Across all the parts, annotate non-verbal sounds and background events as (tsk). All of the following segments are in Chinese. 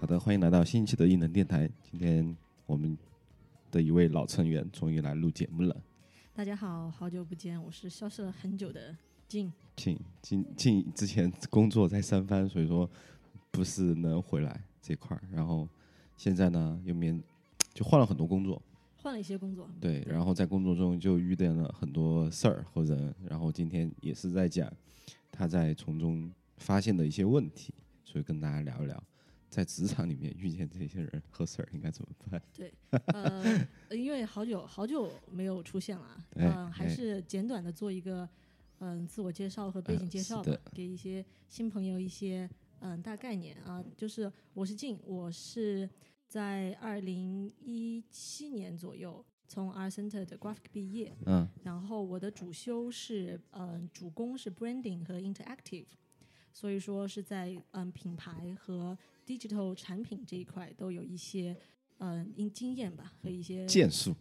好的，欢迎来到新一期的异能电台。今天我们的一位老成员终于来录节目了。大家好，好久不见，我是消失了很久的静。静静静之前工作在三藩，所以说不是能回来这块儿。然后现在呢，又面就换了很多工作，换了一些工作。对，然后在工作中就遇见了很多事儿和人。然后今天也是在讲他在从中发现的一些问题，所以跟大家聊一聊。在职场里面遇见这些人和事儿应该怎么办？对，呃，因为好久好久没有出现了，嗯，还是简短的做一个嗯自我介绍和背景介绍吧，给一些新朋友一些嗯大概念啊。就是我是静，我是在二零一七年左右从 R Center 的 Graphic 毕业，嗯，然后我的主修是嗯主攻是 Branding 和 Interactive，所以说是在嗯品牌和 digital 产品这一块都有一些嗯经经验吧和一些建树，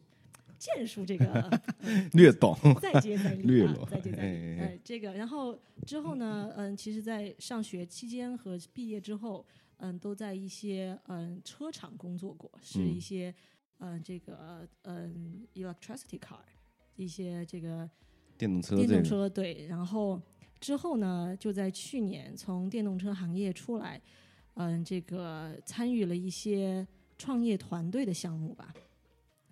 建树这个 (laughs) 略懂，再接再厉啊，再接再厉。哎，这个然后之后呢，嗯，其实，在上学期间和毕业之后，嗯，都在一些嗯车厂工作过，是一些嗯这个嗯 electricity car 一些这个电动车电动车对，然后之后呢，就在去年从电动车行业出来。嗯，这个参与了一些创业团队的项目吧，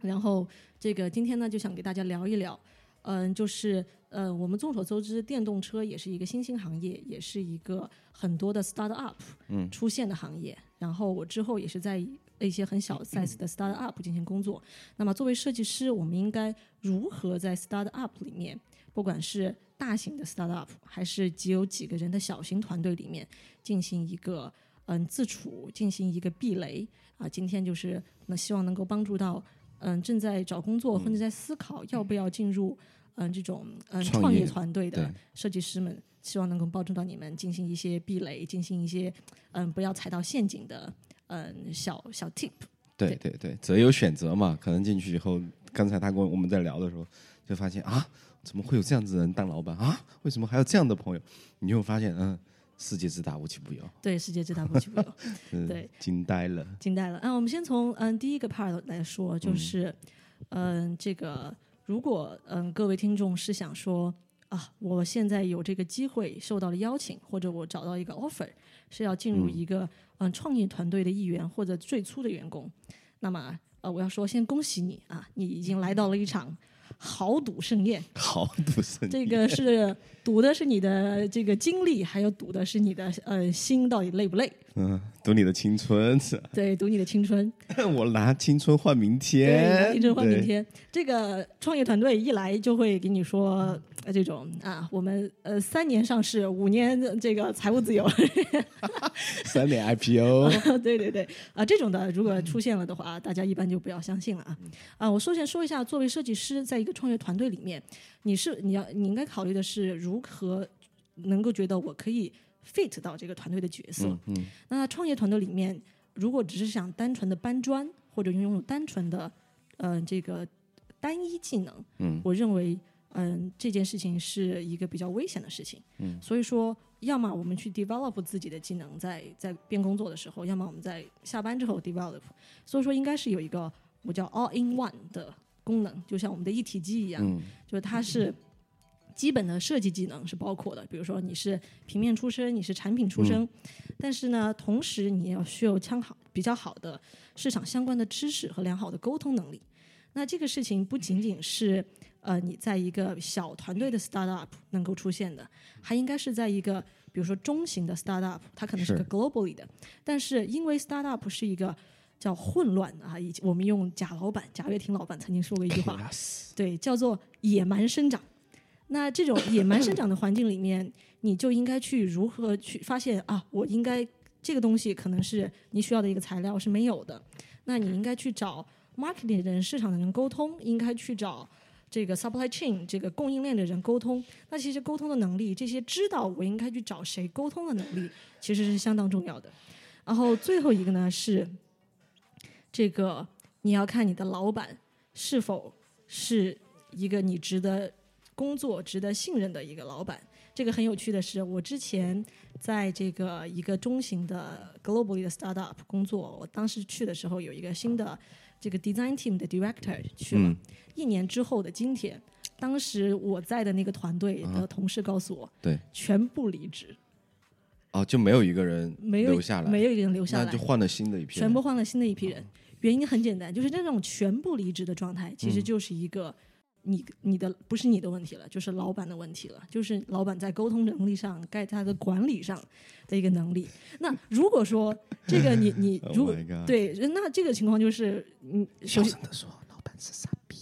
然后这个今天呢就想给大家聊一聊，嗯，就是呃，我们众所周知，电动车也是一个新兴行业，也是一个很多的 start up 嗯出现的行业。然后我之后也是在一些很小 (clears throat) size 的 start up 进行工作。那么作为设计师，我们应该如何在 start up 里面，不管是大型的 start up 还是只有几个人的小型团队里面，进行一个嗯，自处进行一个避雷啊，今天就是那希望能够帮助到嗯正在找工作或者在思考要不要进入嗯这种嗯创业团队的设计师们，希望能够帮助到你们进行一些避雷，进行一些嗯不要踩到陷阱的嗯小小 tip。对对对，择优选择嘛，可能进去以后，刚才他跟我们在聊的时候，就发现啊，怎么会有这样子的人当老板啊？为什么还有这样的朋友？你就会发现嗯。世界之大，无奇不有。对，世界之大，无奇不有。(laughs) 对，惊呆了，惊呆了。啊，我们先从嗯第一个 part 来说，就是嗯这个，如果嗯各位听众是想说啊，我现在有这个机会受到了邀请，或者我找到一个 offer，是要进入一个嗯创业团队的一员或者最初的员工，那么呃我要说先恭喜你啊，你已经来到了一场。豪赌盛宴，豪赌盛宴，这个是赌的是你的这个精力，还有赌的是你的呃心到底累不累？嗯，赌你的青春，(laughs) 对，赌你的青春。(laughs) 我拿青春换明天，拿青春换明天。这个创业团队一来就会给你说。呃，这种啊，我们呃三年上市，五年这个财务自由，(laughs) 三年 IPO，对对对，啊，这种的如果出现了的话，大家一般就不要相信了啊。啊，我首先说一下，作为设计师，在一个创业团队里面，你是你要你应该考虑的是如何能够觉得我可以 fit 到这个团队的角色。嗯，那创业团队里面，如果只是想单纯的搬砖或者拥有单纯的嗯这个单一技能，嗯，我认为。嗯，这件事情是一个比较危险的事情。嗯，所以说，要么我们去 develop 自己的技能，在在边工作的时候；要么我们在下班之后 develop。所以说，应该是有一个我叫 all in one 的功能，就像我们的一体机一样。嗯，就是它是基本的设计技能是包括的，比如说你是平面出身，你是产品出身，但是呢，同时你要需要枪好比较好的市场相关的知识和良好的沟通能力。那这个事情不仅仅是。呃，你在一个小团队的 startup 能够出现的，还应该是在一个比如说中型的 startup，它可能是个 globally 的。但是因为 startup 是一个叫混乱啊，以我们用贾老板贾跃亭老板曾经说过一句话，(laughs) 对，叫做野蛮生长。那这种野蛮生长的环境里面，你就应该去如何去发现啊？我应该这个东西可能是你需要的一个材料是没有的，那你应该去找 marketing 的人、市场的人沟通，应该去找。这个 supply chain 这个供应链的人沟通，那其实沟通的能力，这些知道我应该去找谁沟通的能力，其实是相当重要的。然后最后一个呢是，这个你要看你的老板是否是一个你值得工作值得信任的一个老板。这个很有趣的是，我之前在这个一个中型的 globally 的 startup 工作，我当时去的时候有一个新的这个 design team 的 director 去了。嗯。一年之后的今天，当时我在的那个团队的同事告诉我，对，全部离职，哦，就没有一个人没有留下来，没有一个人留下来。那就，换了新的一批人，全部换了新的一批人。原因很简单，就是那种全部离职的状态，其实就是一个你你的不是你的问题了，就是老板的问题了，就是老板在沟通能力上、该他的管理上的一个能力。那如果说这个你你 (laughs) Oh 如果对，那这个情况就是嗯，小声的说，老板是傻逼。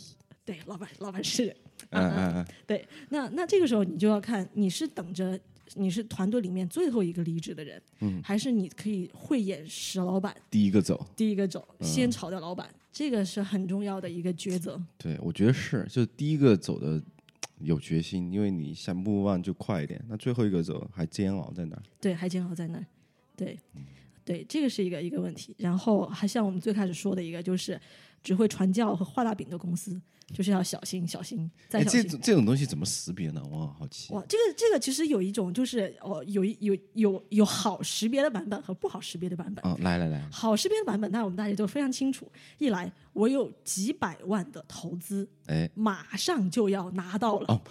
对老板老板是嗯 (laughs) 嗯嗯，(laughs) 对，那那这个时候你就要看你是等着你是团队里面最后一个离职的人，嗯还是你可以慧眼识老板，第一个走，第一个走，嗯先炒掉老板，这个是很重要的一个抉择。对我觉得是，就第一个走的有决心，因为你想不忘就快一点，那最后一个走还煎熬在那儿。对，还煎熬在那儿，对，嗯对，这个是一个一个问题。然后还像我们最开始说的一个，就是只会传教和画大饼的公司，就是要小心小心再哎，小心。这种这种东西怎么识别呢？我很好奇。哇，这个这个其实有一种就是哦，有一有有有好识别的版本和不好识别的版本。哦，来来来，好识别的版本，那我们大家都非常清楚。一来，我有几百万的投资，哎，马上就要拿到了；哦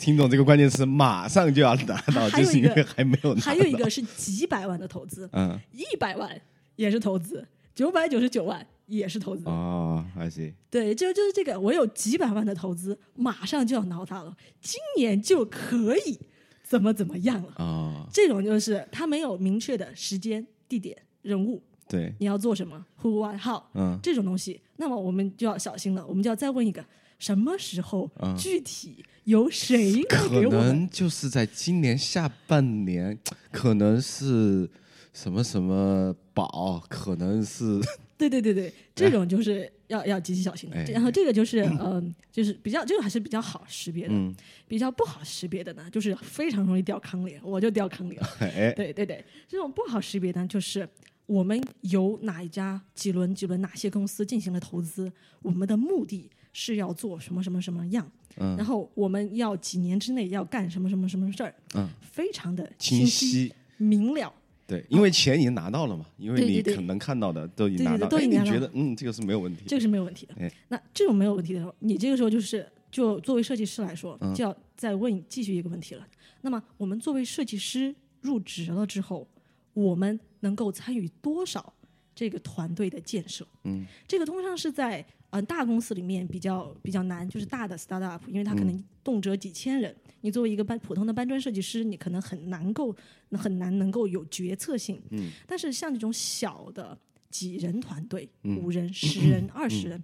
听懂这个关键词，马上就要拿到，(laughs) 就是因为还没有拿到。还有一个是几百万的投资，嗯，一百万也是投资，九百九十九万也是投资。哦，I see，对，就就是这个，我有几百万的投资，马上就要挠它了，今年就可以怎么怎么样了。哦，这种就是他没有明确的时间、地点、人物，对，你要做什么，who、what、how，嗯，这种东西，那么我们就要小心了。我们就要再问一个，什么时候、嗯。具体由谁给我们？能就是在今年下半年，可能是什么什么宝，可能是对对对对，这种就是要要极其小心的。哎然后这个就是嗯、就是比较这个还是比较好识别的。嗯，比较不好识别的呢，就是非常容易掉坑里，我就掉坑里了。(laughs) 哎，对对对，这种不好识别呢，就是我们由哪一家几轮几轮哪些公司进行了投资，我们的目的是要做什么什么什么样，嗯然后我们要几年之内要干什么什么什么事儿，嗯，非常的清晰晰。明了。对，因为钱已经拿到了嘛，因为你可能看到的都已经拿到，你觉得嗯，这个是没有问题的，这个是没有问题的。哎。那这种没有问题的时候，你这个时候就是就作为设计师来说，嗯。就要再问继续一个问题了。那么我们作为设计师入职了之后，我们能够参与多少这个团队的建设？嗯，这个通常是在呃大公司里面比较比较难，就是大的 startup，因为它可能动辄几千人。你作为一个搬普通的搬砖设计师，你可能很难够很难能够有决策性。嗯，但是像这种小的几人团队，嗯。五人、十人、二十人，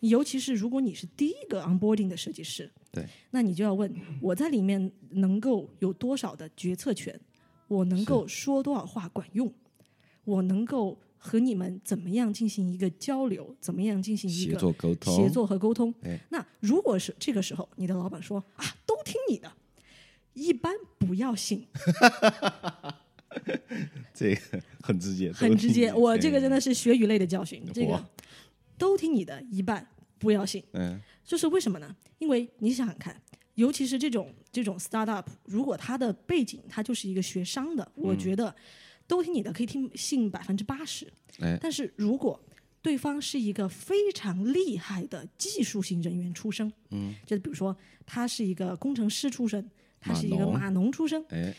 你尤其是如果你是第一个 onboarding 的设计师，对，那你就要问我在里面能够有多少的决策权，我能够说多少话管用，我能够和你们怎么样进行一个交流，怎么样进行一协个作沟通，协作和沟通哎。那如果是这个时候，你的老板说啊，都听你的，一般不要信，(laughs) 这个很直接，很直接。我这个真的，是血与泪的教训。这个都听你的，一半不要信。嗯就是为什么呢？因为你想想看，尤其是这种这种 startup，如果它的背景它就是一个学商的，嗯我觉得都听你的可以听信百分之八十。哎，但是如果对方是一个非常厉害的技术型人员出身，嗯，就比如说他是一个工程师出身，他是一个码农。出身，哎，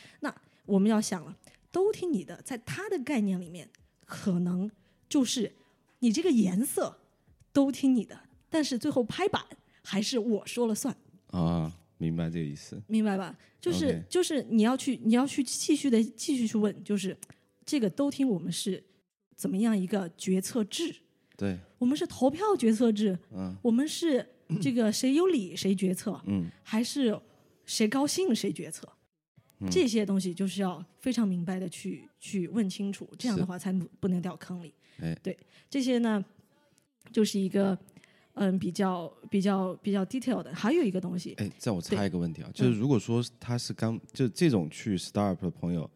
我们要想了，都听你的，在他的概念里面，可能就是你这个颜色都听你的，但是最后拍板还是我说了算，啊，明白这个意思，明白吧？就是就是你要去你要去继续的继续去问，就是这个都听我们是怎么样一个决策制？对，我们是投票决策制，嗯我们是这个谁有理谁决策，嗯，还是谁高兴谁决策？嗯这些东西就是要非常明白的去去问清楚，这样的话才不不能掉坑里。哎，对，这些呢，就是一个嗯比较比较比较 detail 的。还有一个东西，哎，在我插一个问题啊，就是如果说他是刚就这种去 startup 的朋友，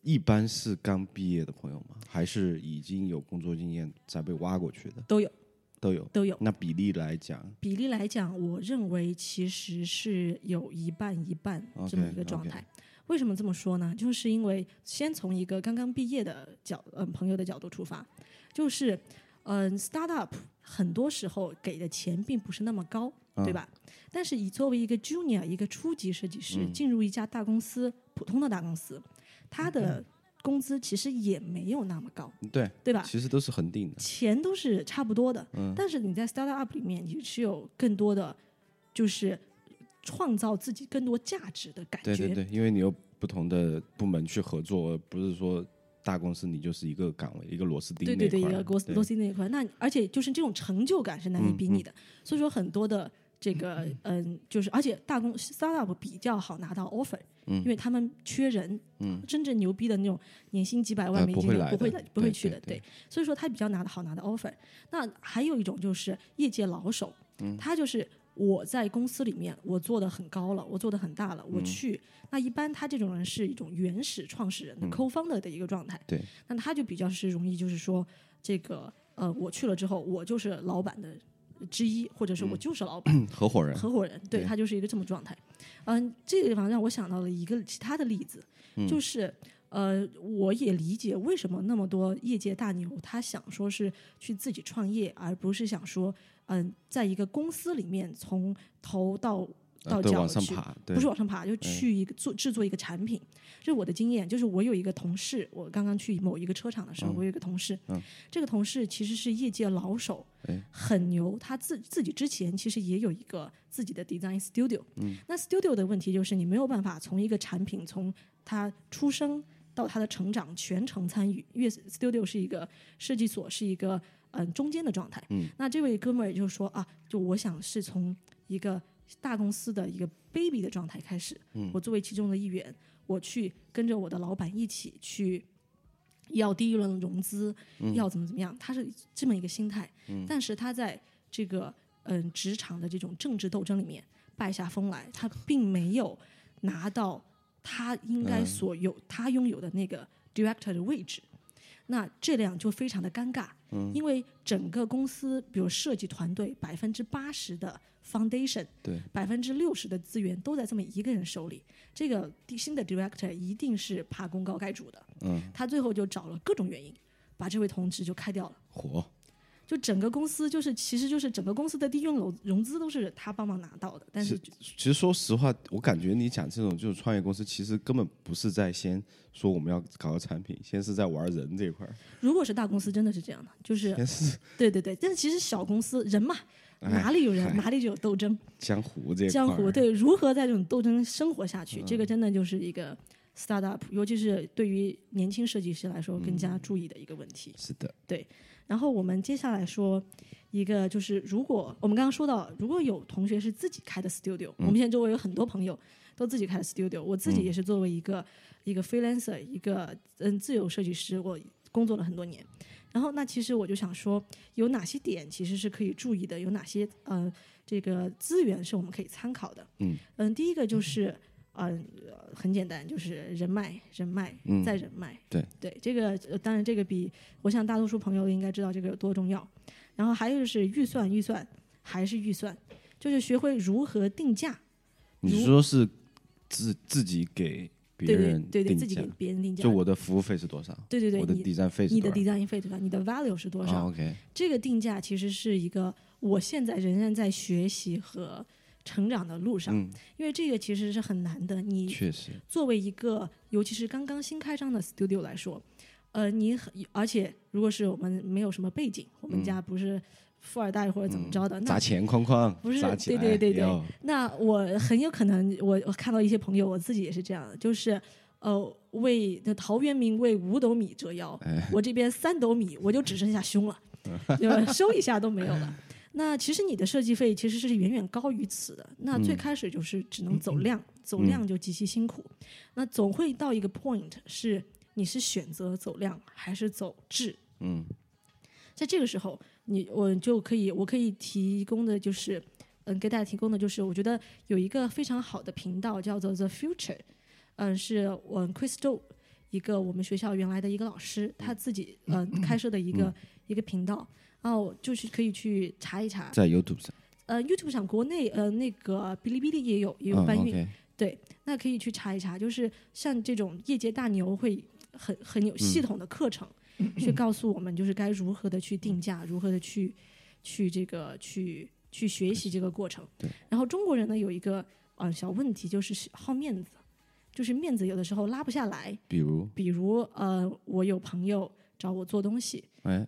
一般是刚毕业的朋友吗？还是已经有工作经验再被挖过去的？都有都有。都有。那比例来讲，比例来讲，我认为其实是有一半一半这么一个状态。为什么这么说呢？就是因为先从一个刚刚毕业的角嗯朋友的角度出发，就是嗯，startup 很多时候给的钱并不是那么高，对吧？但是你作为一个 junior 一个初级设计师进入一家大公司，普通的大公司，他的工资其实也没有那么高，对对吧？其实都是恒定的，钱都是差不多的。嗯，但是你在 startup 里面，你是有更多的，就是创造自己更多价值的感觉。对对对，因为你有不同的部门去合作，而不是说大公司你就是一个岗位，一个螺丝钉。对对对，一个螺螺丝钉那一块。那而且就是这种成就感是难以比拟的。所以说很多的这个嗯，就是而且大公 startup 比较好拿到 offer。因为他们缺人，真正牛逼的那种年薪几百万美金的不会的，不会去的，对。所以说他比较拿的好拿的 offer。那还有一种就是业界老手，他就是我在公司里面我做的很高了，我做的很大了，我去。那一般他这种人是一种原始创始人的 co-founder 的一个状态，对。那他就比较是容易就是说这个呃，我去了之后，我就是老板的。之一，或者是我就是老板，合伙人，合伙人，对他就是一个这么状态。嗯，这个地方让我想到了一个其他的例子，就是呃，我也理解为什么那么多业界大牛他想说是去自己创业，而不是想说嗯，在一个公司里面从头到。到脚去，不是往上爬，就去一个做制作一个产品。这是我的经验，就是我有一个同事，我刚刚去某一个车厂的时候，我有一个同事，这个同事其实是业界老手，很牛。他自自己之前其实也有一个自己的 design studio。那 studio 的问题就是你没有办法从一个产品从他出生到他的成长全程参与，因为 studio 是一个设计所，是一个嗯中间的状态。嗯那这位哥们儿也就是说啊，就我想是从一个。大公司的一个 baby 的状态开始，嗯我作为其中的一员，我去跟着我的老板一起去要第一轮融资，要怎么怎么样，他是这么一个心态。嗯但是他在这个嗯职场的这种政治斗争里面败下风来，他并没有拿到他应该所有他拥有的那个 director 的位置，那这样就非常的尴尬，因为整个公司比如设计团队百分之八十的。Foundation，对，百分之六十的资源都在这么一个人手里。这个新的 Director 一定是怕功高盖主的。嗯，他最后就找了各种原因，把这位同志就开掉了。火，就整个公司就是，其实就是整个公司的第一轮融融资都是他帮忙拿到的。但是，其实说实话，我感觉你讲这种就是创业公司，其实根本不是在先说我们要搞个产品，先是在玩人这一块儿。如果是大公司，真的是这样的，就是是，对对对。但是其实小公司人嘛。哪里有人，哪里就有斗争。江湖这江湖对如何在这种斗争生活下去，这个真的就是一个 startup，尤其是对于年轻设计师来说更加注意的一个问题。是的，对。然后我们接下来说一个，就是如果我们刚刚说到，如果有同学是自己开的 studio，我们现在周围有很多朋友都自己开的 studio，我自己也是作为一个一个 freelancer，一个嗯自由设计师，我工作了很多年。然后，那其实我就想说，有哪些点其实是可以注意的？有哪些呃，这个资源是我们可以参考的？嗯嗯，第一个就是嗯，很简单，就是人脉，人脉嗯再人脉。对对，这个当然这个比我想大多数朋友应该知道这个有多重要。然后还有就是预算，预算还是预算，就是学会如何定价。你说是自自己给？别人对对，自己给别人定价，就我的服务费是多少？对对对，我的 design 费，你的 design 费对吧？你的 value 是多少？OK，这个定价其实是一个，我现在仍然在学习和成长的路上，因为这个其实是很难的。你确实作为一个，尤其是刚刚新开张的 studio 来说，呃，你很而且如果是我们没有什么背景，我们家不是。富二代或者怎么着的，砸钱框框不是？对对对对，那我很有可能，我我看到一些朋友，我自己也是这样的，就是呃，为那陶渊明为五斗米折腰，我这边三斗米，我就只剩下胸了，(laughs) 收一下都没有了。那其实你的设计费其实是远远高于此的。那最开始就是只能走量，走量就极其辛苦。那总会到一个 point，是你是选择走量还是走质？嗯，在这个时候。你我就可以，我可以提供的就是，嗯，给大家提供的就是，我觉得有一个非常好的频道叫做 The Future，嗯，是我 Crystal 一个我们学校原来的一个老师，他自己呃 (clears throat) 开设的一个一个频道，然后就是可以去查一查。在 YouTube 上，呃，YouTube 上国内呃那个哔哩哔哩也有也有嗯搬运对，那可以去查一查，就是像这种业界大牛会很很有系统的课程，去告诉我们就是该如何的去定价，如何的去去这个去去学习这个过程。对。然后中国人呢有一个呃小问题，就是好面子，就是面子有的时候拉不下来。比如，比如呃，我有朋友找我做东西，哎，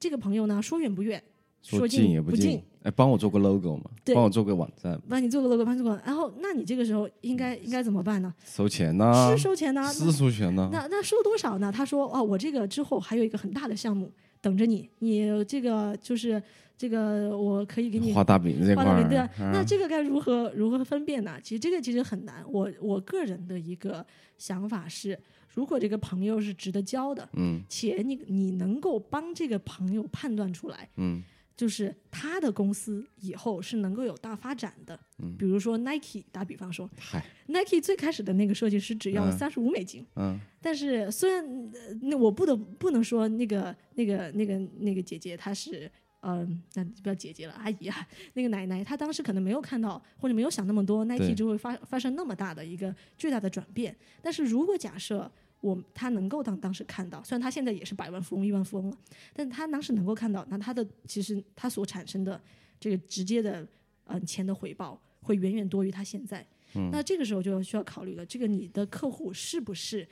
这个朋友呢说远不远，说近也不近，哎，帮我做个 logo 嘛，帮我做个网站，帮你做个 logo，帮你做个，然后那你这个时候应该应该怎么办呢？收钱呢是，收钱呢？是收钱呢，那那收多少呢？他说哦，我这个之后还有一个很大的项目等着你，你这个就是这个我可以给你画大饼这块画大饼对啊儿，那这个该如何如何分辨呢？其实这个其实很难。我我个人的一个想法是，如果这个朋友是值得交的，嗯且你你能够帮这个朋友判断出来，嗯就是他的公司以后是能够有大发展的。嗯比如说 Nike，打比方说嗨，，Nike 最开始的那个设计师只要嗯三十五美金。嗯但是虽然呃那我不得不能说那个那个那个那个姐姐她是嗯，那不要姐姐了，阿姨啊，(laughs) 那个奶奶她当时可能没有看到或者没有想那么多，Nike 就会发发生那么大的一个巨大的转变。但是如果假设我她能够当当时看到，虽然她现在也是百万富翁、亿万富翁了，但是她当时能够看到，那她的其实她所产生的这个直接的嗯、呃钱的回报会远远多于她现在。嗯那这个时候就需要考虑了，这个你的客户是不是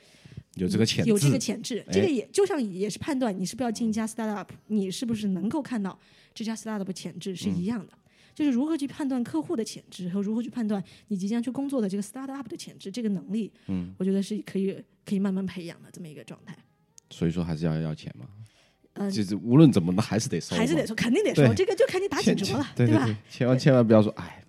有这个潜质，有这个潜质，哎这个也就像也是判断你是不是要进一家 startup，你是不是能够看到这家 startup 的潜质是一样的。就是如何去判断客户的潜质和如何去判断你即将去工作的这个 startup 的潜质，这个能力，嗯，我觉得是可以可以慢慢培养的这么一个状态。所以说还是要要钱嘛，嗯就是无论怎么的还是得收，还是得收，肯定得收，这个就看你打几折了，对吧？千万千万不要说，哎，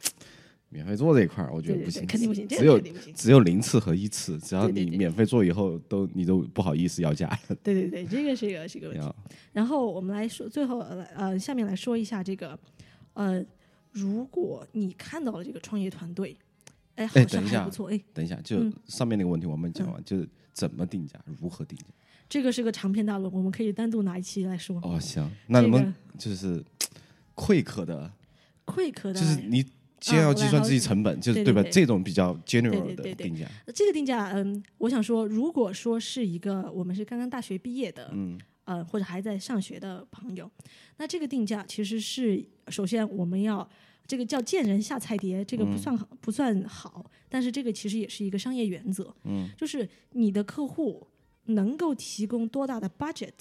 免费做这一块儿，我觉得不行，肯定不行，只有。只有零次和一次，只要你免费做以后，都你都不好意思要价了。(laughs) 对对对，这个是一个是一个问题。然后我们来说，最后呃呃，下面来说一下这个，呃，如果你看到了这个创业团队，哎，好像哎等一下还不错，哎，等一下，就嗯上面那个问题我们讲完，就是怎么定价，如何定价。这个是个长篇大论，我们可以单独拿一期来说。哦，行，那能不能这个就是贵客的，Quick 的，就是你先要计算自己成本，就是？对对对。这种比较 general 的定价，这个定价，嗯，我想说，如果说是一个我们是刚刚大学毕业的，嗯。呃，或者还在上学的朋友，那这个定价其实是首先我们要这个叫见人下菜碟，这个不算好、不算好，但是这个其实也是一个商业原则，嗯，就是你的客户能够提供多大的 budget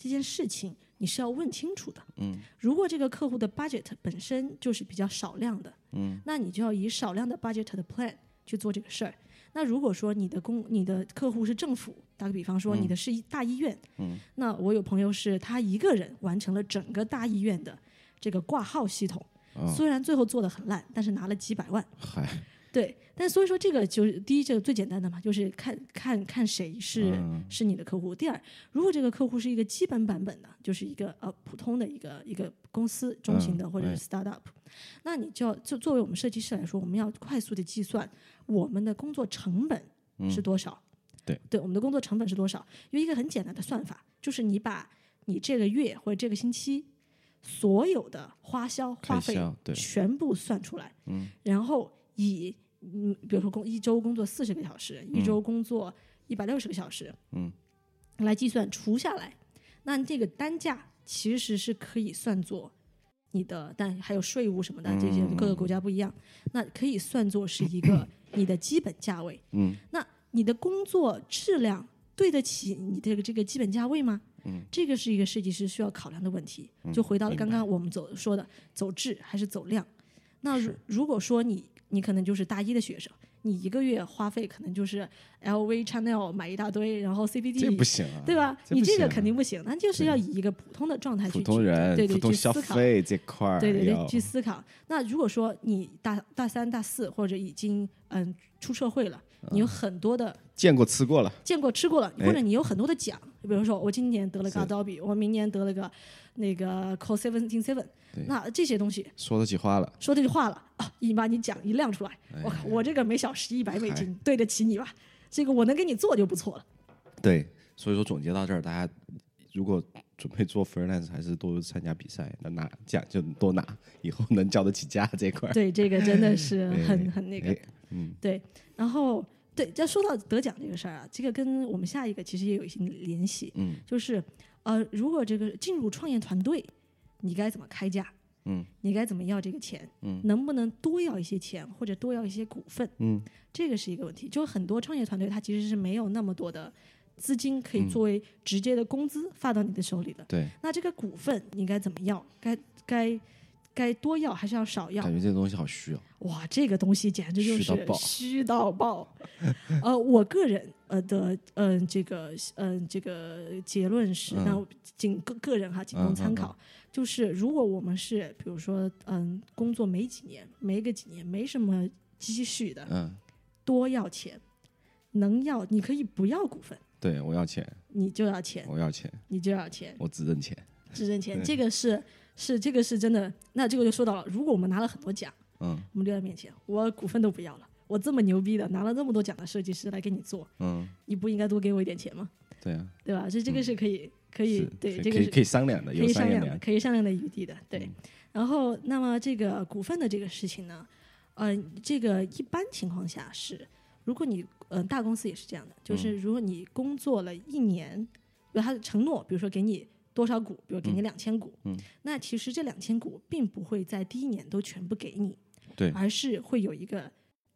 这件事情，你是要问清楚的。嗯，如果这个客户的 budget 本身就是比较少量的，嗯，那你就要以少量的 budget 的 plan 去做这个事儿。那如果说你的公你的客户是政府，打个比方说你的是一大医院，嗯，那我有朋友是他一个人完成了整个大医院的这个挂号系统，哦虽然最后做的很烂，但是拿了几百万。嗨，对，但所以说这个就是第一，这个最简单的嘛，就是看看看谁是、嗯是你的客户。第二，如果这个客户是一个基本版本的，就是一个呃普通的一个一个公司中型的嗯或者是 startup，、那你就要就作为我们设计师来说，我们要快速的计算我们的工作成本是多少。嗯对对，我们的工作成本是多少？有一个很简单的算法，就是你把你这个月或者这个星期所有的花销花费，全部算出来，嗯，然后以嗯，比如说工一周工作四十个小时，一周工作一百六十个小时，嗯，来计算除下来，那这个单价其实是可以算作你的，但还有税务什么的，这些嗯各个国家不一样，那可以算作是一个 (coughs) 你的基本价位。嗯，那你的工作质量对得起你这个这个基本价位吗？嗯，这个是一个设计师需要考量的问题。就回到了刚刚我们走说的走质还是走量。那如如果说你你可能就是大一的学生，你一个月花费可能就是 LV、Chanel 买一大堆，然后这 CPD 不行啊，对吧？你这个肯定不行，那就是要以一个普通的状态去普通人对对去思考。费这块儿，对对对，去思考。那如果说你大大三、大四或者已经嗯出社会了，你有很多的见过吃过了，见过吃过了，哎。或者你有很多的奖，比如说我今年得了个是。Adobe，我明年得了个那个 Co Seventeen Seven，那这些东西说得起话了，说这句话了。啊，一把你奖一亮出来，哎。我靠，我这个每小时一百美金对得起你吧？这个我能给你做就不错了。对，所以说总结到这儿，大家如果准备做 freelance，还是多参加比赛，能拿奖就多拿，以后能交得起价这块儿。对，这个真的是 (laughs) 哎很很那个哎。嗯对，然后对，再说到得奖这个事儿啊，这个跟我们下一个其实也有一些联系，嗯就是呃，如果这个进入创业团队，你该怎么开价？嗯你该怎么要这个钱？嗯能不能多要一些钱，或者多要一些股份？嗯这个是一个问题。就很多创业团队，他其实是没有那么多的资金可以嗯作为直接的工资发到你的手里的。对，那这个股份你该怎么要？该该该多要还是要少要感？觉这个东西好虚哦。哇，这个东西简直就是虚到爆。(laughs) 呃，我个人呃的嗯、呃、这个嗯、呃、这个结论是，嗯那我仅个个人哈仅供参考，就是如果我们是比如说嗯工作没几年，没个几年，没什么积蓄的，嗯，多要钱，能要你可以不要股份，对我要钱，你就要钱，我要钱，你就要钱，我只认钱。(laughs) 只挣钱，这个是是这个是真的。那这个就说到了，如果我们拿了很多奖。嗯我们丢在面前，我股份都不要了，我这么牛逼的拿了这么多奖的设计师来给你做，嗯，你不应该多给我一点钱吗？对啊，对吧？所以这个是可以、可以对这个是可以可以商量的，可有以商量的。可以商量的余地的，对。嗯然后，那么这个股份的这个事情呢，呃，这个一般情况下是，如果你呃大公司也是这样的，就是如果你工作了一年，比如他的承诺，比如说给你多少股，比如给你两千股，嗯。那其实这两千股并不会在第一年都全部给你，对。而是会有一个。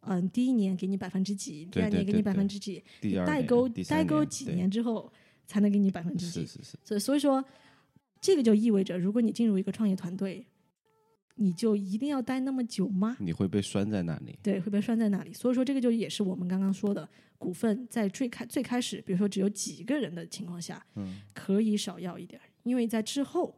嗯，第一年给你百分之几，第二年给你百分之几，代沟代沟几年之后才能给你百分之几是。是是，所以所以说，这个就意味着，如果你进入一个创业团队，你就一定要待那么久吗？你会被拴在那里。对，会被拴在那里。所以说，这个就也是我们刚刚说的，股份在最开最开始，比如说只有几个人的情况下，嗯可以少要一点，因为在之后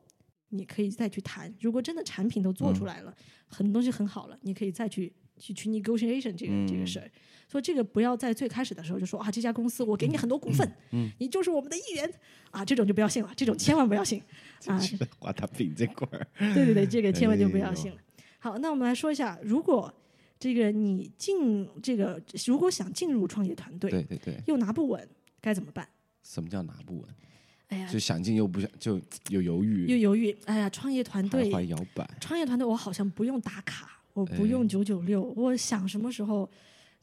你可以再去谈。如果真的产品都做出来了，很多东西很好了，你可以再去去去 negotiation 这个、这个嗯事儿。所以这个不要在最开始的时候就说啊，这家公司我给你很多股份，嗯你就是我们的一员啊，这种就不要信了，这种千万不要信 (laughs) 啊。画大饼这块儿，对对对，这个千万就不要信了。好，那我们来说一下，如果这个你进这个，如果想进入创业团队，对对对，又拿不稳，该怎么办？什么叫拿不稳？哎呀，就想进又不想，就有犹豫，又犹豫。哎呀，创业团队摇摆。创业团队我好像不用打卡，我不哎用九九六，我想什么时候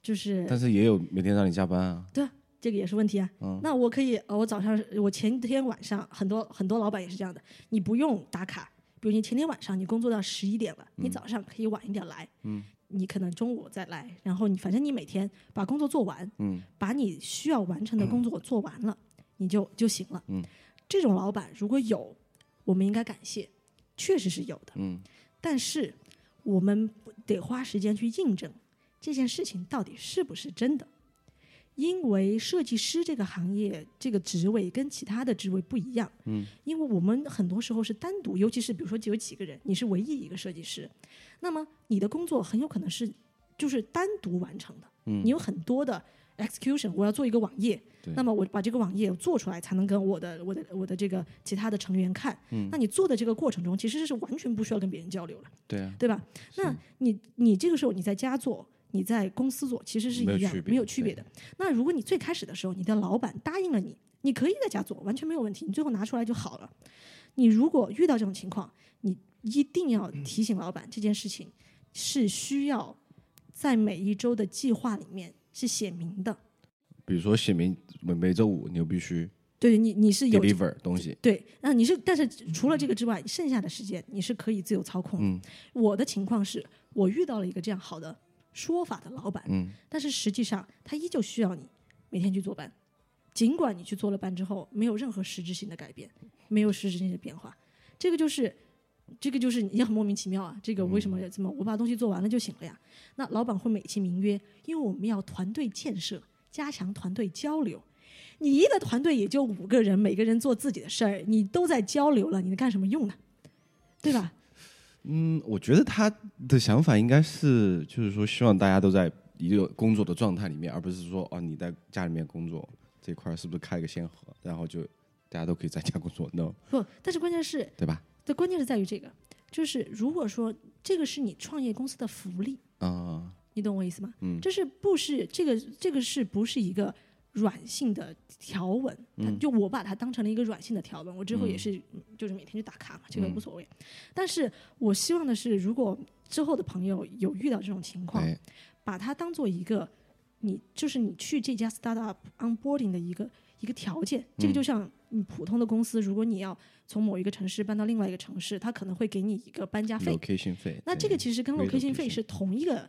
就是但是也有每天让你加班啊。对这个也是问题啊。嗯那我可以，呃，我早上我前天晚上很多很多老板也是这样的，你不用打卡，比如你前天晚上你工作到十一点了，你早上可以晚一点来，嗯，你可能中午再来，然后你反正你每天把工作做完，嗯，把你需要完成的工作做完了，你就就行了。嗯，这种老板如果有，我们应该感谢，确实是有的。嗯，但是我们得花时间去印证这件事情到底是不是真的，因为设计师这个行业这个职位跟其他的职位不一样。嗯，因为我们很多时候是单独，尤其是比如说只有几个人，你是唯一一个设计师，那么你的工作很有可能是就是单独完成的。嗯你有很多的 execution，我要做一个网页，那么我把这个网页做出来，才能跟我的我的我的这个其他的成员看。嗯那你做的这个过程中，其实是完全不需要跟别人交流了，对啊，对吧？那你你这个时候你在家做，你在公司做，其实是一样没有区别的。那如果你最开始的时候，你的老板答应了你，你可以在家做，完全没有问题，你最后拿出来就好了。你如果遇到这种情况，你一定要提醒老板，这件事情是需要在每一周的计划里面是写明的。比如说写明每每周五你就必须对你，你是有 deliver 东西。对，那你是，但是除了这个之外，剩下的时间你是可以自由操控我的情况是我遇到了一个这样好的说法的老板，嗯但是实际上他依旧需要你每天去坐班，尽管你去做了班之后没有任何实质性的改变，没有实质性的变化，这个就是。这个就是也很莫名其妙啊！这个为什么要这么？我把东西做完了就行了呀？那老板会美其名曰，因为我们要团队建设，加强团队交流。你一个团队也就五个人，每个人做自己的事儿，你都在交流了，你能干什么用呢？对吧？(laughs) 嗯，我觉得他的想法应该是，就是说希望大家都在一个工作的状态里面，而不是说哦你在家里面工作这块儿是不是开个先河，然后就大家都可以在家工作？No，不，但是关键是，对吧？这关键是在于这个，就是如果说这个是你创业公司的福利，啊、你懂我意思吗？嗯这是不是这个这个是不是一个软性的条文，它就我把它当成了一个软性的条文，我之后也是、嗯就是每天去打卡嘛，这个无所谓。但是我希望的是，如果之后的朋友有遇到这种情况，哎，把它当做一个你就是你去这家 startup onboarding 的一个一个条件。这个就像你普通的公司，如果你要从某一个城市搬到另外一个城市，他可能会给你一个搬家费。location 费，那这个其实跟 location 费是同一个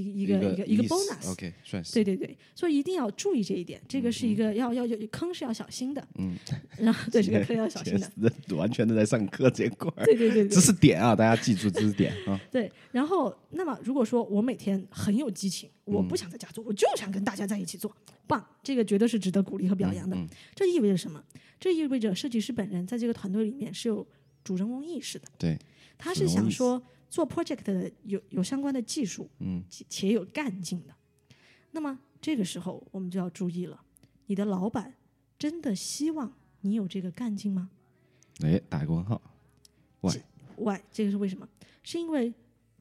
一个一一个一个一个 bonus。OK，算是对对对，所以一定要注意这一点，这个是一个要要要坑是要小心的，嗯，(laughs) 然后对这个 (laughs) 坑要小心的，完全都在上课这块儿，对对对对知识点啊，大家记住知识点啊。对，然后那么如果说我每天很有激情，我不想在家做，我就想跟大家在一起做，棒，这个绝对是值得鼓励和表扬的。这意味着什么？这意味着设计师本人在这个团队里面是有主人翁意识的，对，他是想说做 project 的有有相关的技术，嗯，且且有干劲的。那么这个时候我们就要注意了，你的老板真的希望你有这个干劲吗？哎，打一个问号。喂，why？这个是为什么？是因为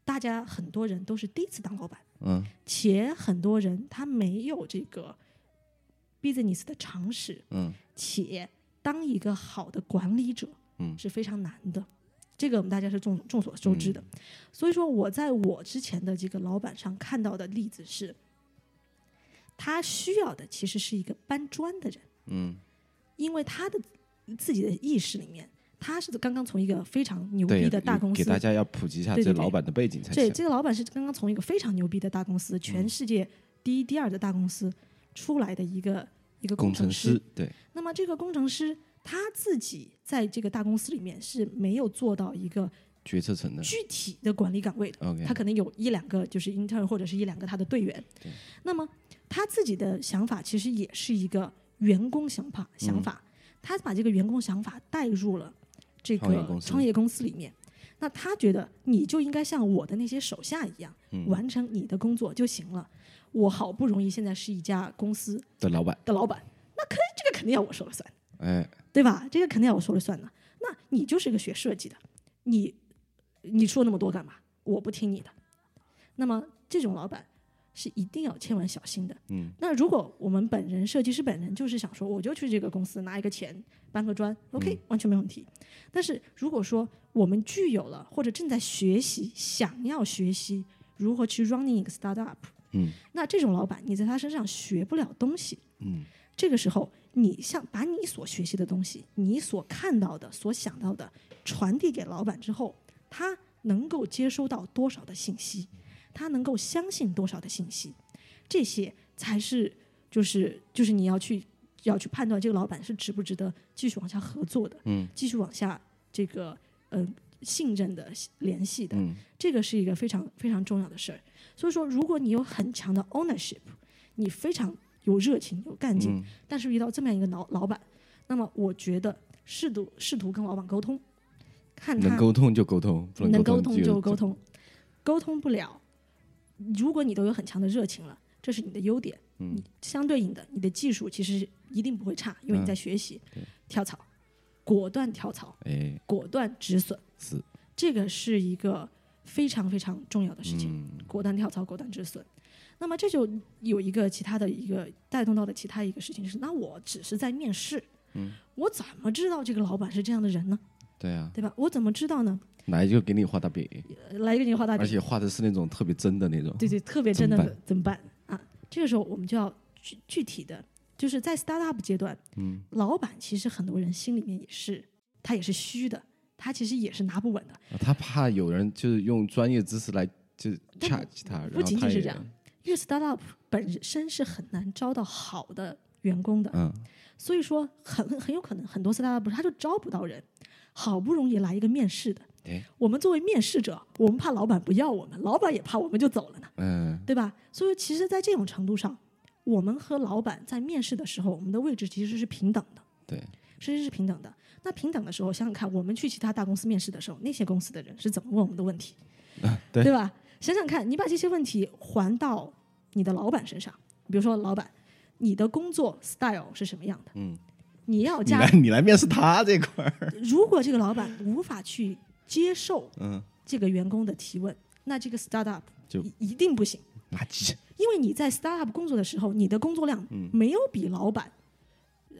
大家很多人都是第一次当老板，嗯且很多人他没有这个 business 的常识，嗯且当一个好的管理者，嗯是非常难的。这个我们大家是众众所周知的。所以说，我在我之前的这个老板上看到的例子是，他需要的其实是一个搬砖的人，嗯，因为他的自己的意识里面，他是刚刚从一个非常牛逼的大公司给大家要普及一下这老板的背景才对，这个老板是刚刚从一个非常牛逼的大公司，嗯。全世界第一、第二的大公司出来的一个一个工程程师，对，那么这个工程师他自己在这个大公司里面是没有做到一个决策层的。具体的管理岗位的他可能有一两个就是 intern 或者是一两个他的队员。那么他自己的想法其实也是一个员工想法想法，他把这个员工想法带入了这个创业公司创业公司里面。那他觉得你就应该像我的那些手下一样，嗯完成你的工作就行了。我好不容易现在是一家公司的老板，的老板，那肯这个肯定要我说了算。哎，对吧？这个肯定要我说了算的。那你就是个学设计的，你你说那么多干嘛？我不听你的。那么这种老板是一定要千万小心的。嗯，那如果我们本人设计师本人就是想说，我就去这个公司拿一个钱搬个砖，OK，、完全没问题。但是如果说我们具有了或者正在学习，想要学习如何去 running 一个 startup，嗯，那这种老板你在他身上学不了东西，嗯，这个时候你像把你所学习的东西，你所看到的、所想到的传递给老板之后，他能够接收到多少的信息，他能够相信多少的信息，这些才是就是就是你要去要去判断这个老板是值不值得继续往下合作的，嗯，继续往下这个呃信任的联系的，嗯这个是一个非常非常重要的事儿。所以说，如果你有很强的 ownership，你非常有热情、有干劲，嗯但是遇到这么样一个老老板，那么我觉得试图试图跟老板沟通，看他能沟通就沟通，不能沟通就就沟。通，沟通不了，如果你都有很强的热情了，这是你的优点。嗯你相对应的，你的技术其实一定不会差，因为你嗯在学习。对跳槽，果断跳槽，哎，果断止损，是，这个是一个非常非常重要的事情。嗯果断跳槽，果断止损。那么这就有一个其他的一个带动到的其他一个事情是，那我只是在面试，嗯我怎么知道这个老板是这样的人呢？对啊，对吧？我怎么知道呢？来就给你画大饼，呃来一个你画大饼，而且画的是那种特别真的那种。对对，特别真的怎么办啊？这个时候我们就要具具体的，就是在 startup 阶段，嗯，老板其实很多人心里面也是，他也是虚的，他其实也是拿不稳的。啊他怕有人就是用专业知识来就但恰其他，然不仅仅是这样，因为 startup 本身是很难招到好的员工的，嗯，所以说很很有可能很多 startup 他就招不到人，好不容易来一个面试的哎，我们作为面试者，我们怕老板不要我们，老板也怕我们就走了呢，嗯，对吧？所以其实，在这种程度上，我们和老板在面试的时候，我们的位置其实是平等的，对，其实是平等的。那平等的时候，想想看，我们去其他大公司面试的时候，那些公司的人是怎么问我们的问题，(laughs) 对吧？想想看，你把这些问题还到你的老板身上，比如说，老板，你的工作 style 是什么样的？嗯，你要加你来你来面试他这块儿，(laughs) 如果这个老板无法去接受嗯，这个员工的提问，那这个 startup 就一一定不行。垃圾，因为你在 startup 工作的时候，你的工作量没有比老板，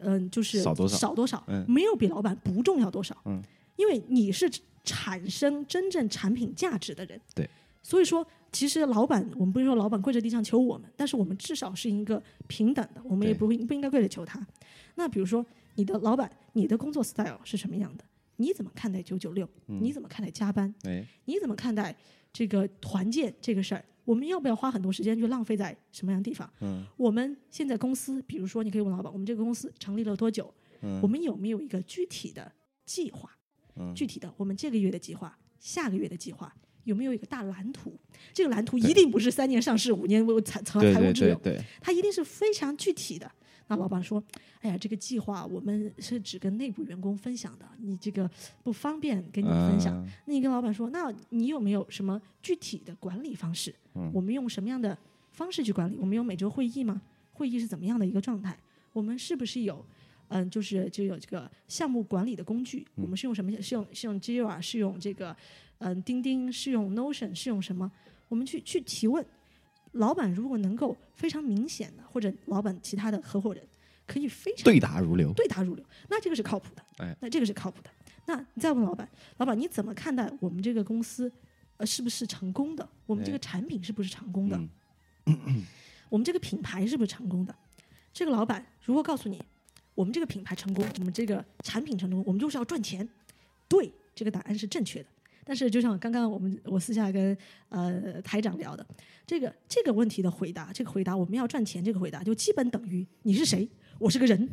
嗯、就是少多少少多少，嗯没有比老板不重要多少，嗯因为你是产生真正产品价值的人，对，所以说其实老板，我们不是说老板跪在地上求我们，但是我们至少是一个平等的，我们也不会不应该跪着求他。那比如说你的老板，你的工作 style 是什么样的？你怎么看待九九六？嗯你怎么看待加班？哎，你怎么看待这个团建这个事儿？我们要不要花很多时间去浪费在什么样的地方？嗯我们现在公司，比如说你可以问老板，我们这个公司成立了多久？嗯我们有没有一个具体的计划？嗯具体的，我们这个月的计划，下个月的计划，有没有一个大蓝图？这个蓝图一定不是三年上市、五年为财财对对财务自由，对对，它一定是非常具体的。那老板说：“哎呀，这个计划我们是只跟内部员工分享的，你这个不方便跟你分享。嗯那你跟老板说，那你有没有什么具体的管理方式？嗯我们用什么样的方式去管理？我们有每周会议吗？会议是怎么样的一个状态？我们是不是有，嗯，就是就有这个项目管理的工具？我们是用什么？是用是用 Jira，是用这个嗯钉钉，是用 Notion，是用什么？我们去去提问。老板如果能够非常明显的，或者老板其他的合伙人可以非常对答如流。对答如流，那这个是靠谱的。哎，那这个是靠谱的。那你再问老板，老板你怎么看待我们这个公司，呃，是不是成功的？我们这个哎产品是不是成功的？嗯我们这个品牌是不是成功的？这个老板如果告诉你，我们这个品牌成功，我们这个产品成功，我们就是要赚钱，对，这个答案是正确的。但是就像刚刚我们我私下跟呃台长聊的，这个这个问题的回答，这个回答我们要赚钱，这个回答就基本等于你是谁，我是个人，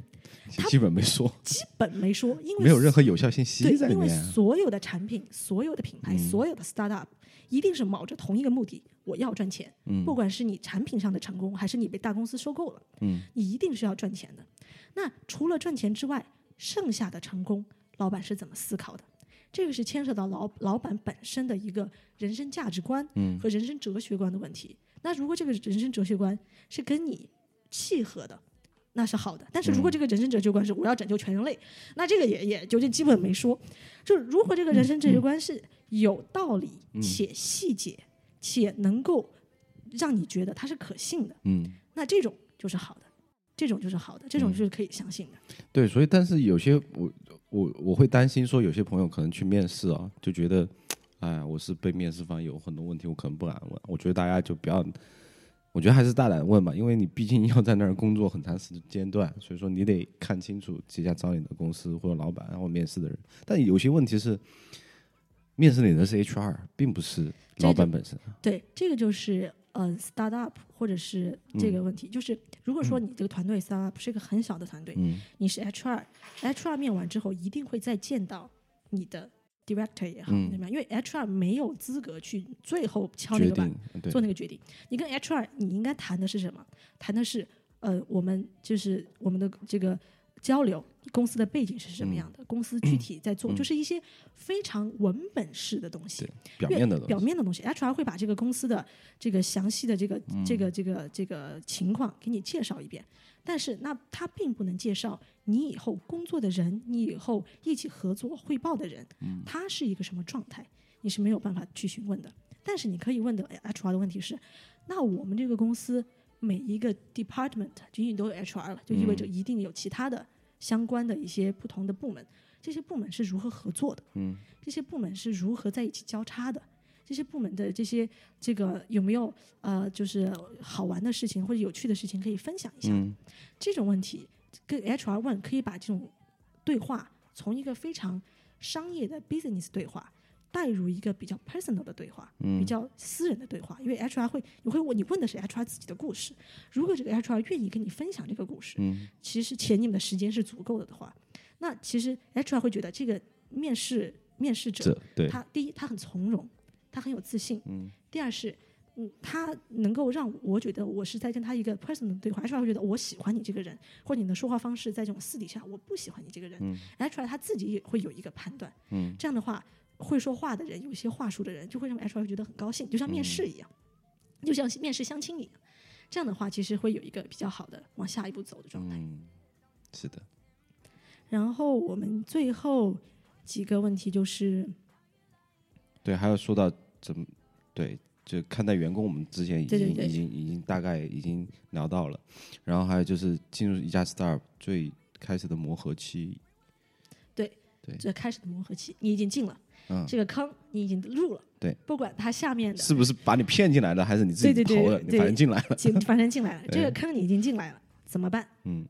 他基本没说，基本没说，因为没有任何有效信息对，因为在里面。所有的产品、所有的品牌、嗯所有的 startup，一定是卯着同一个目的，我要赚钱。嗯不管是你产品上的成功，还是你被大公司收购了，嗯你一定是要赚钱的。那除了赚钱之外，剩下的成功，老板是怎么思考的？这个是牵涉到老老板本身的一个人生价值观嗯和人生哲学观的问题。那如果这个人生哲学观是跟你契合的，那是好的。但是如果嗯这个人生哲学观是我要拯救全人类，那这个也也就这基本没说。就是如果这个人生哲学观是有道理嗯且细节，且能够让你觉得它是可信的，嗯，那这种就是好的，这种就是好的，这种就是可以相信的。对，所以但是有些我我我会担心说，有些朋友可能去面试啊，就觉得，哎，我是被面试方有很多问题，我可能不敢问。我觉得大家就不要，我觉得还是大胆问吧，因为你毕竟 (laughs) 要在那儿工作很长时间段，所以说你得看清楚即将招你的公司或者老板，然后面试的人。但有些问题是，面试你的是 HR，并不是老板本身。对，这个就是呃，startup 或者是这个问题，就是如果说你这个团队 startup 是一个很小的团队，嗯你是 HR，HR 面完之后一定会再见到你的 director 也好，嗯对吧？因为 HR 没有资格去最后敲那个板做那个决定。你跟 HR，你应该谈的是什么？谈的是呃，我们就是我们的这个交流，公司的背景是什么样的，公司具体在做，就是一些非常文本式的东西。表面的东西。表面的东西，HR 会把这个公司的这个详细的这个、这个这个这个情况给你介绍一遍，但是那他并不能介绍你以后工作的人，你以后一起合作汇报的人，他是一个什么状态，你是没有办法去询问的。但是你可以问的 HR 的问题是，那我们这个公司每一个 department 仅仅都有 HR 了，就意味着一定有其他的相关的一些不同的部门，这些部门是如何合作的？嗯，这些部门是如何在一起交叉的？这些部门的这些这个有没有呃，就是好玩的事情或者有趣的事情可以分享一下？嗯这种问题跟 HR 问可以把这种对话从一个非常商业的 business 对话带入一个比较 personal 的对话，比嗯较私人的对话，因为 HR 会你会问你问的是 HR 自己的故事，如果这个 HR 愿意跟你分享这个故事，嗯。其实且你们的时间是足够的的话，那其实 HR 会觉得这个面试面试者他第一他很从容，他很有自信；嗯。第二是，嗯，他能够让我觉得我是在跟他一个 personal 的对话，HR 会觉得我喜欢你这个人，或者你的说话方式在这种私底下我不喜欢你这个人、嗯。H r 他自己也会有一个判断。嗯。这样的话，会说话的人，有一些话术的人，就会让 HR 觉得很高兴，就像面试一样，就像面试相亲一样。这样的话，其实会有一个比较好的往下一步走的状态。嗯，是的，然后我们最后几个问题就是，对，还有说到怎么对，就看待员工，我们之前已经对对对。已经已经大概已经聊到了，然后还有就是进入一家 startup 最开始的磨合期，对。最开始的磨合期，你已经进了，嗯这个坑你已经入了，对，不管它下面的是不是把你骗进来的，还是你自己投的？反正进来了，进反正进来了，(laughs) 这个坑你已经进来了，怎么办？嗯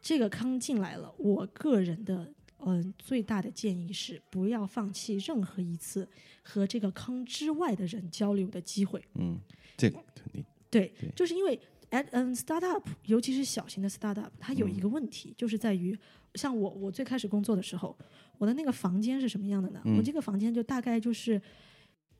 这个坑进来了，我个人的嗯、最大的建议是，不要放弃任何一次和这个坑之外的人交流的机会。嗯，这个肯定对，就是因为哎嗯，startup，尤其是小型的 startup，它有一个问题，就是在于像我我最开始工作的时候，我的那个房间是什么样的呢？嗯我这个房间就大概就是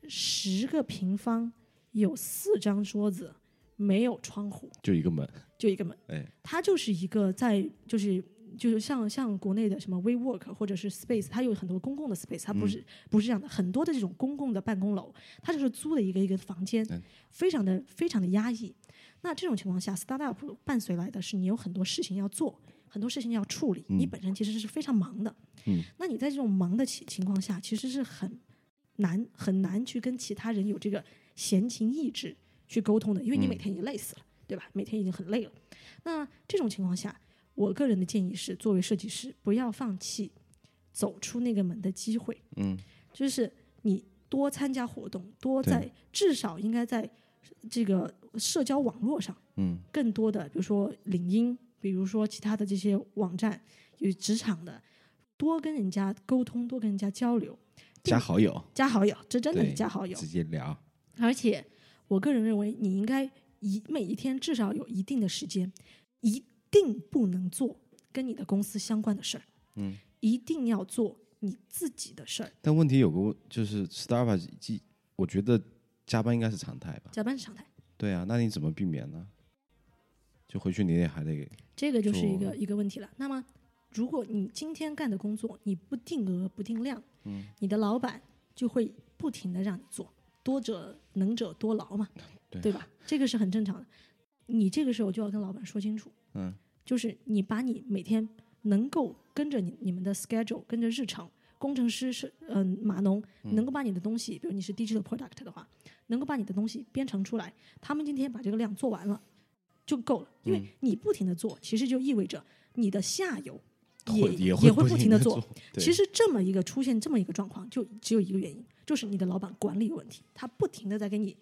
十个平方，有四张桌子，没有窗户，就一个门，就一个门。哎，它就是一个在就是就是像像国内的什么 WeWork 或者是 Space，它有很多公共的 Space，它不是、不是这样的，很多的这种公共的办公楼，它就是租的一个一个房间嗯，非常的非常的压抑。那这种情况下，startup 伴随来的是你有很多事情要做，很多事情要处理，你本身其实是非常忙的。嗯，那你在这种忙的情情况下，其实是很难很难去跟其他人有这个闲情逸致去沟通的，因为你每天已经累死了，对吧？每天已经很累了。那这种情况下，我个人的建议是，作为设计师，不要放弃走出那个门的机会。嗯，就是你多参加活动，多在至少应该在这个社交网络上，嗯，更多的，比如说领英，比如说其他的这些网站，有职场的，多跟人家沟通，多跟人家交流，加好友，加好友，这真的是加好友。直接聊，而且，我个人认为，你应该一每一天至少有一定的时间，一定不能做跟你的公司相关的事儿，嗯，一定要做你自己的事儿。但问题有个问，就是 Starbucks，既我觉得加班应该是常态吧？加班是常态，对啊，那你怎么避免呢？就回去你也还得，这个就是一个一个问题了。那么，如果你今天干的工作你不定额不定量，嗯，你的老板就会不停的让你做，多者能者多劳嘛，对吧？这个是很正常的。你这个时候就要跟老板说清楚，嗯，就是你把你每天能够跟着你你们的 schedule，跟着日程，工程师是嗯、码农能够把你的东西，比如你是 digital product 的话，能够把你的东西编程出来，他们今天把这个量做完了就够了，因为你不停的做，其实就意味着你的下游也会也会不不停的做。其实这么一个出现这么一个状况，就只有一个原因，就是你的老板管理有问题，他不停的在给你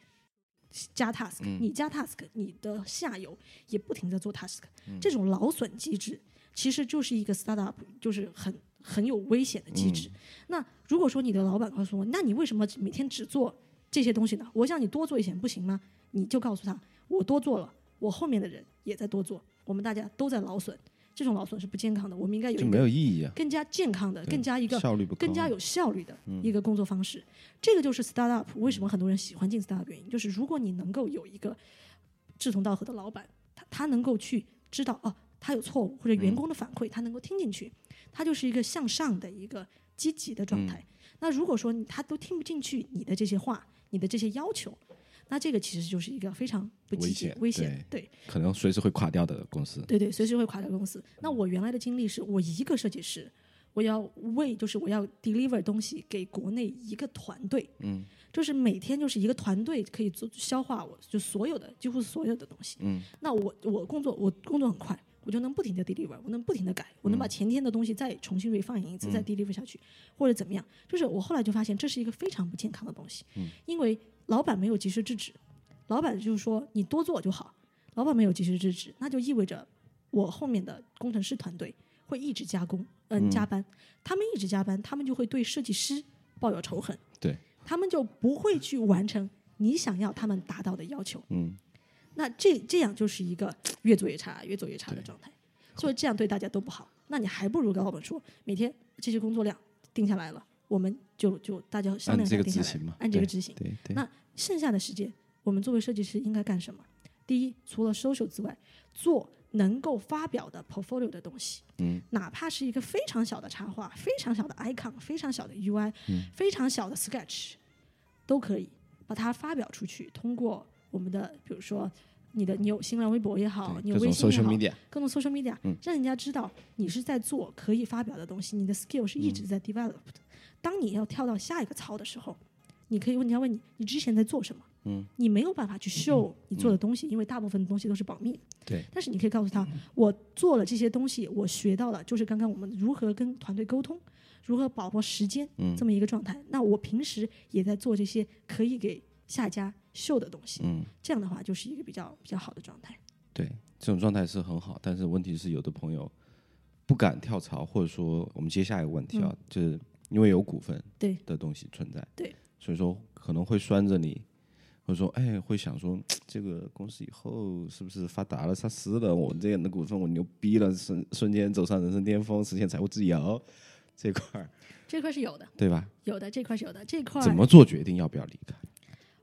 加 task，、你嗯加 task，你的下游也不停的做 task，、这嗯种劳损机制其实就是一个 startup，就是很很有危险的机嗯制。那如果说你的老板告诉我，那你为什么每天只做这些东西呢？我想你多做一些不行吗？你就告诉他，我多做了，我后面的人也在多做，我们大家都在劳损，这种劳损是不健康的，我们应该有就没有意义啊，更加健康的、更加一个效率不，更加有效率的一个工作方式。这个就是 startup 为什么很多人喜欢进 startup 的原因，就是如果你能够有一个志同道合的老板，他他能够去知道哦，他有错误或者员工的反馈，他能够听进去，他就是一个向上的一个积极的状态。那如果说你他都听不进去你的这些话，你的这些要求。那这个其实就是一个非常不积极、危险危险，对可能随时会垮掉的公司。对对，随时会垮掉公司。那我原来的经历是我一个设计师，我要为就是我要 deliver 东西给国内一个团队，嗯，就是每天就是一个团队可以做消化我就所有的几乎所有的东西。嗯，那我我工作我工作很快，我就能不停的 deliver，我能不停的改，我能把前天的东西再重新 refine 一次，再 deliver 下去，或者怎么样。就是我后来就发现这是一个非常不健康的东西，因为老板没有及时制止，老板就是说你多做就好，老板没有及时制止，那就意味着我后面的工程师团队会一直加工，嗯，加班，他们一直加班，他们就会对设计师抱有仇恨，对，他们就不会去完成你想要他们达到的要求。嗯，那这这样就是一个越做越差、越做越差的状态，所以这样对大家都不好。那你还不如跟我们说，每天这些工作量定下来了，我们就就大家商量一按这个下定下来执行嘛，按这个执行。对对，那剩下的时间，我们作为设计师应该干什么？第一，除了 social 之外，做能够发表的 portfolio 的东西，嗯，哪怕是一个非常小的插画、非常小的 icon、非常小的 UI、非嗯常小的 sketch，都可以把它发表出去。通过我们的，比如说你的你有新浪微博也好，你有微信也好各种 social media，、让人家知道你是在做可以发表的东西，你的 skill 是一直在 develop 的。当你要跳到下一个槽的时候，你可以问人家问你，你之前在做什么？嗯，你没有办法去 show 你做的东西，因为大部分的东西都是保密。对，但是你可以告诉他，我做了这些东西，我学到了，就是刚刚我们如何跟团队沟通，如何把握时间，嗯这么一个状态。那我平时也在做这些可以给下家秀的东西，嗯，这样的话就是一个比较比较好的状态。对，这种状态是很好，但是问题是有的朋友不敢跳槽，或者说我们接下一个问题啊，就是因为有股份对。的东西存在，对，所以说可能会拴着你，或者说哎会想说这个公司以后是不是发达了、上市了，我这样的股份我牛逼了，瞬瞬间走上人生巅峰，实现财务自由这块儿，这块是有的，对吧？有的这块是有的，这块怎么做决定要不要离开，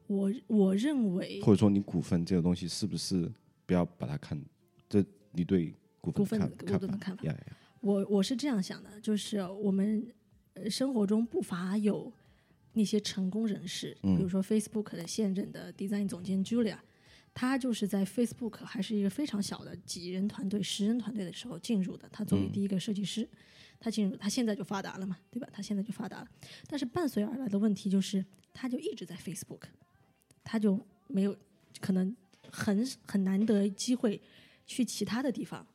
我我认为或者说你股份这个东西是不是不要把它看，这你对股股份股份的看法我我是这样想的，就是我们呃生活中不乏有那些成功人士，比如说 Facebook 的现任的 design 总监 Julia，他就是在 Facebook 还是一个非常小的几人团队、十人团队的时候进入的。他作为第一个设计师，他进入，他现在就发达了嘛，对吧？他现在就发达了，但是伴随而来的问题就是，他就一直在 Facebook，她就没有可能很很难得机会去其他的地方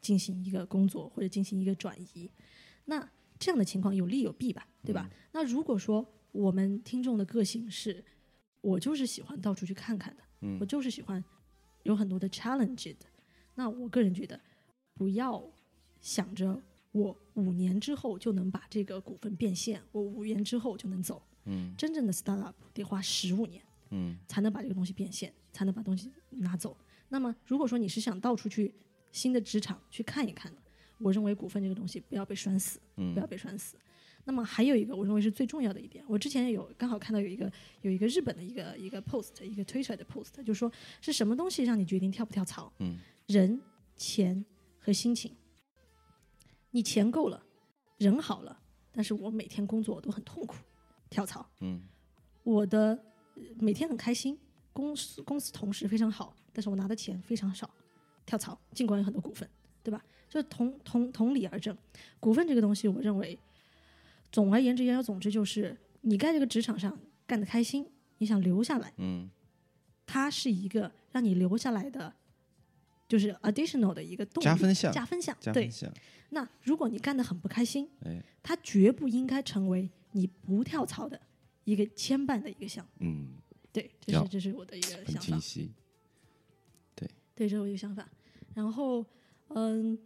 进行一个工作或者进行一个转移。那这样的情况有利有弊吧，对吧？那如果说我们听众的个性是，我就是喜欢到处去看看的，我就是喜欢有很多的 challenge 的，那我个人觉得不要想着我五年之后就能把这个股份变现，我五年之后就能走。嗯，真正的 startup 得花十五年，嗯，才能把这个东西变现，才能把东西拿走。那么，如果说你是想到处去新的职场去看一看的，我认为股份这个东西不要被拴死，嗯不要被拴死。那么还有一个，我认为是最重要的一点，我之前有刚好看到有一个有一个日本的一个一个 post，一个推出来的 post，就是说是什么东西让你决定跳不跳槽？嗯，人、钱和心情。你钱够了，人好了，但是我每天工作都很痛苦，跳槽。嗯，我的呃每天很开心，公司公司同事非常好，但是我拿的钱非常少，跳槽，尽管有很多股份，对吧？就同同同理而证，股份这个东西，我认为，总而言之言而总之就是，你在这个职场上干得开心，你想留下来，嗯，它是一个让你留下来的，就是 additional 的一个动力加分项，加分项，对加分。项，那如果你干得很不开心，哎，它绝不应该成为你不跳槽的一个牵绊的一个项目。嗯，对，这是这是我的一个想法。清晰，对，这是我一个想法。然后，嗯，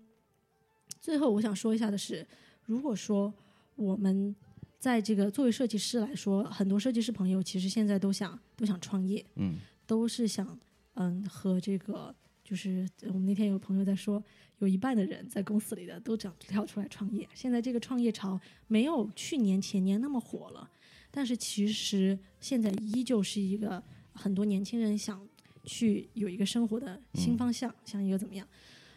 最后我想说一下的是，如果说我们在这个作为设计师来说，很多设计师朋友其实现在都想都想创业，嗯，都是想嗯和这个就是我们那天有朋友在说，有一半的人在公司里的都想跳出来创业。现在这个创业潮没有去年前年那么火了，但是其实现在依旧是一个很多年轻人想去有一个生活的新方向，想一个怎么样？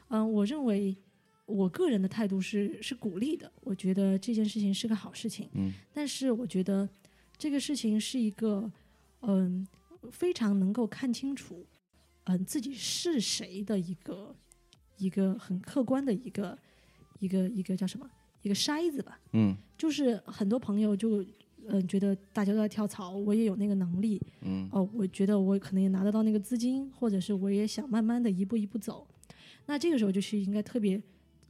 嗯，我认为我个人的态度是是鼓励的，我觉得这件事情是个好事情。嗯，但是我觉得这个事情是一个嗯非常能够看清楚嗯自己是谁的一个一个很客观的一个一个一个叫什么一个筛子吧。嗯就是很多朋友就嗯、觉得大家都在跳槽，我也有那个能力，嗯哦，我觉得我可能也拿得到那个资金，或者是我也想慢慢的一步一步走。那这个时候就是应该特别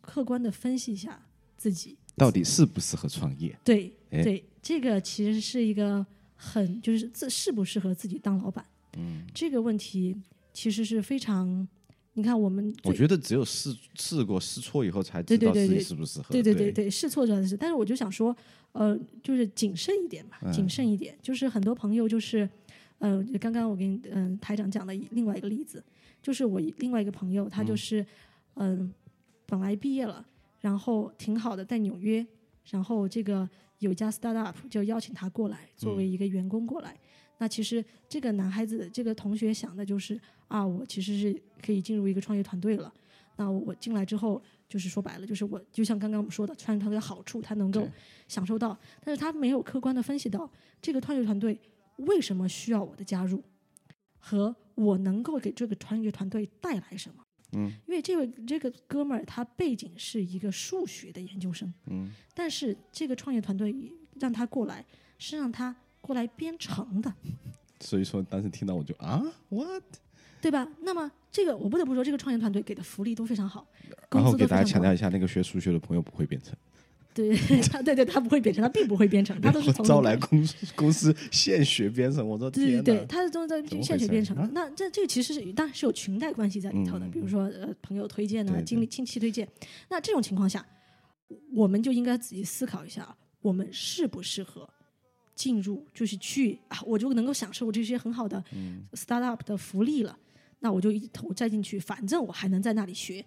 客观的分析一下自己，到底适不适合创业？对哎对，这个其实是一个很就是自适不适合自己当老板，嗯，这个问题其实是非常，你看我们我觉得只有试试过试错以后才知道自己适不适合。对对对对，试错这样的事。但是我就想说，呃，就是谨慎一点吧，谨慎一点。就是很多朋友就是，呃，刚刚我跟嗯、台长讲的另外一个例子，就是我另外一个朋友，他就是嗯、本来毕业了，然后挺好的，在纽约，然后这个有一家 startup 就邀请他过来，作为一个员工过来。那其实这个男孩子，这个同学想的就是啊，我其实是可以进入一个创业团队了。那我进来之后，就是说白了，就是我就像刚刚我们说的，创业团队的好处他能够享受到，但是他没有客观的分析到这个创业团队为什么需要我的加入，和我能够给这个创业团队带来什么。嗯，因为这位这个哥们儿他背景是一个数学的研究生，嗯，但是这个创业团队让他过来是让他过来编程的，所以说当时听到我就啊，what？对吧？那么这个我不得不说，这个创业团队给的福利都非常好，然后给大家。强调一下，那个学数学的朋友不会编程，对 (laughs) 他，对对，他不会编程，他并不会编程，(laughs) 他都是从招来公司公司现学编程，我说对对，，对他是都在现学编程的。那这这个其实是当然是有裙带关系在里头的，嗯比如说呃朋友推荐啊，对对经历亲戚推荐。那这种情况下，我们就应该仔细思考一下，我们适不适合进入，就是去啊，我就能够享受这些很好的嗯 startup 的福利了，那我就一头栽进去，反正我还能在那里学。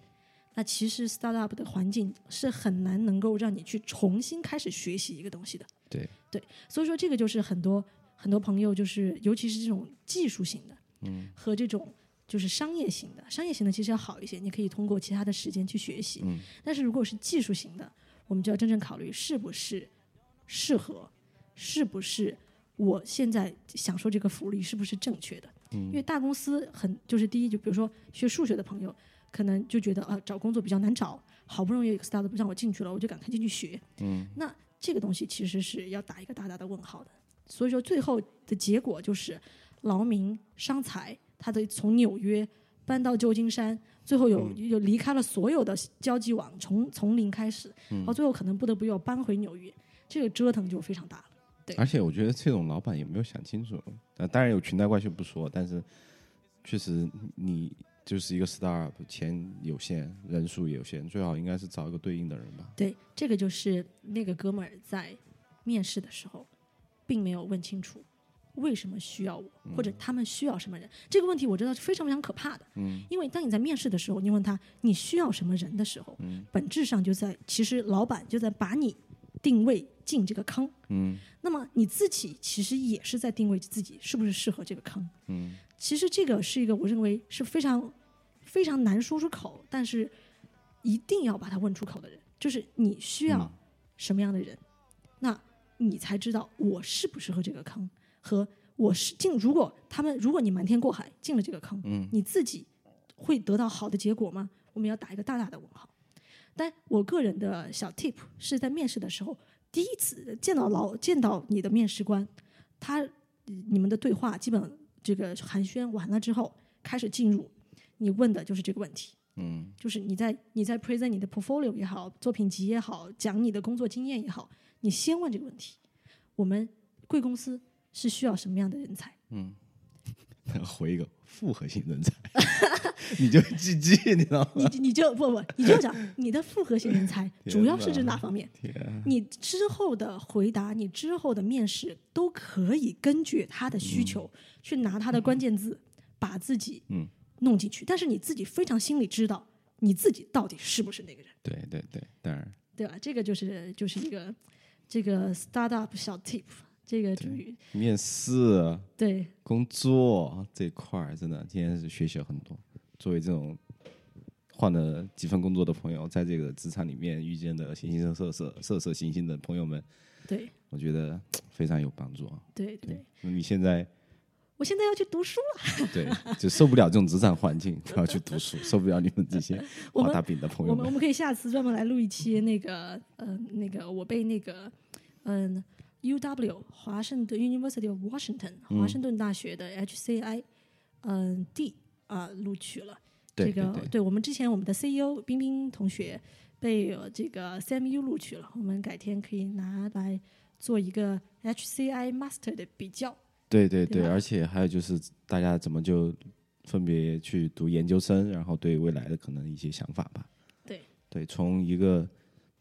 那其实 startup 的环境是很难能够让你去重新开始学习一个东西的。对对，所以说这个就是很多很多朋友就是，尤其是这种技术型的，嗯，和这种就是商业型的，商业型的其实要好一些，你可以通过其他的时间去学习。嗯，但是如果是技术型的，我们就要真正考虑是不是适合，是不是我现在享受这个福利是不是正确的？嗯，因为大公司很就是第一，就比如说学数学的朋友，可能就觉得啊找工作比较难找，好不容易有一个 startup 让我进去了，我就赶快进去学。嗯，那这个东西其实是要打一个大大的问号的。所以说最后的结果就是劳民伤财，他的从纽约搬到旧金山，最后有有离开了所有的交际网，从从零开始，到最后可能不得不又搬回纽约，这个折腾就非常大了。对而且我觉得这种老板也没有想清楚，呃，当然有裙带关系不说，但是确实你就是一个 startup，钱有限，人数也有限，最好应该是找一个对应的人吧。对，这个就是那个哥们儿在面试的时候，并没有问清楚为什么需要我，或者他们需要什么人。这个问题我知道是非常非常可怕的。嗯，因为当你在面试的时候，你问他你需要什么人的时候，嗯本质上就在其实老板就在把你定位进这个坑。嗯那么你自己其实也是在定位自己是不是适合这个坑。嗯其实这个是一个我认为是非常非常难说出口，但是一定要把它问出口的人，就是你需要嗯什么样的人，那你才知道我适不适合这个坑，和我是进。如果他们如果你瞒天过海进了这个坑，嗯你自己会得到好的结果吗？我们要打一个大大的问号。但我个人的小 tip 是在面试的时候，第一次见到老见到你的面试官，他你们的对话基本这个寒暄完了之后，开始进入你问的就是这个问题，嗯。就是你在你在 present 你的 portfolio 也好，作品集也好，讲你的工作经验也好，你先问这个问题：我们贵公司是需要什么样的人才？嗯，回一个复合型人才，(laughs) 你就记记，(laughs) 你知道吗？你你就不不，你就讲你的复合型人才主要是指哪方面？你之后的回答，你之后的面试都可以根据他的需求、去拿他的关键字，把自己嗯弄进去。但是你自己非常心里知道你自己到底是不是那个人，对对对，当然，对吧？这个就是就是一个这个 startup 小 tip，这个属于面试、对工作这一块儿，真的今天是学习了很多。作为这种换了几份工作的朋友，在这个职场里面遇见的形形色色、色色形形的朋友们，对我觉得 (tsk) 非常有帮助啊。对对。那你现在我现在要去读书了，对就受不了这种职场环境，(laughs) 要去读书，受不了你们这些 (laughs) 画大饼的朋友们。我们我们可以下次专门来录一期那个呃那个我被那个嗯、W 华盛顿 University of Washington 华盛顿大学的 HCI 嗯、D 啊、录取了。对这个对对我们之前我们的 CEO 冰冰同学被呃这个 CMU 录取了，我们改天可以拿来做一个 HCI Master 的比较。对对对，对而且还有就是大家怎么就分别去读研究生，然后对未来的可能一些想法吧。对对，从一个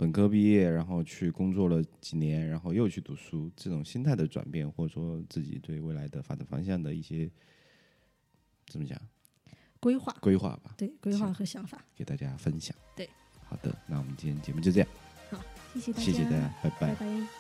本科毕业，然后去工作了几年，然后又去读书，这种心态的转变，或者说自己对未来的发展方向的一些怎么讲规划，规划吧，对规划和想法。给大家分享。对，好的，那我们今天节目就这样，好，谢谢大家，谢谢大家，拜拜拜拜。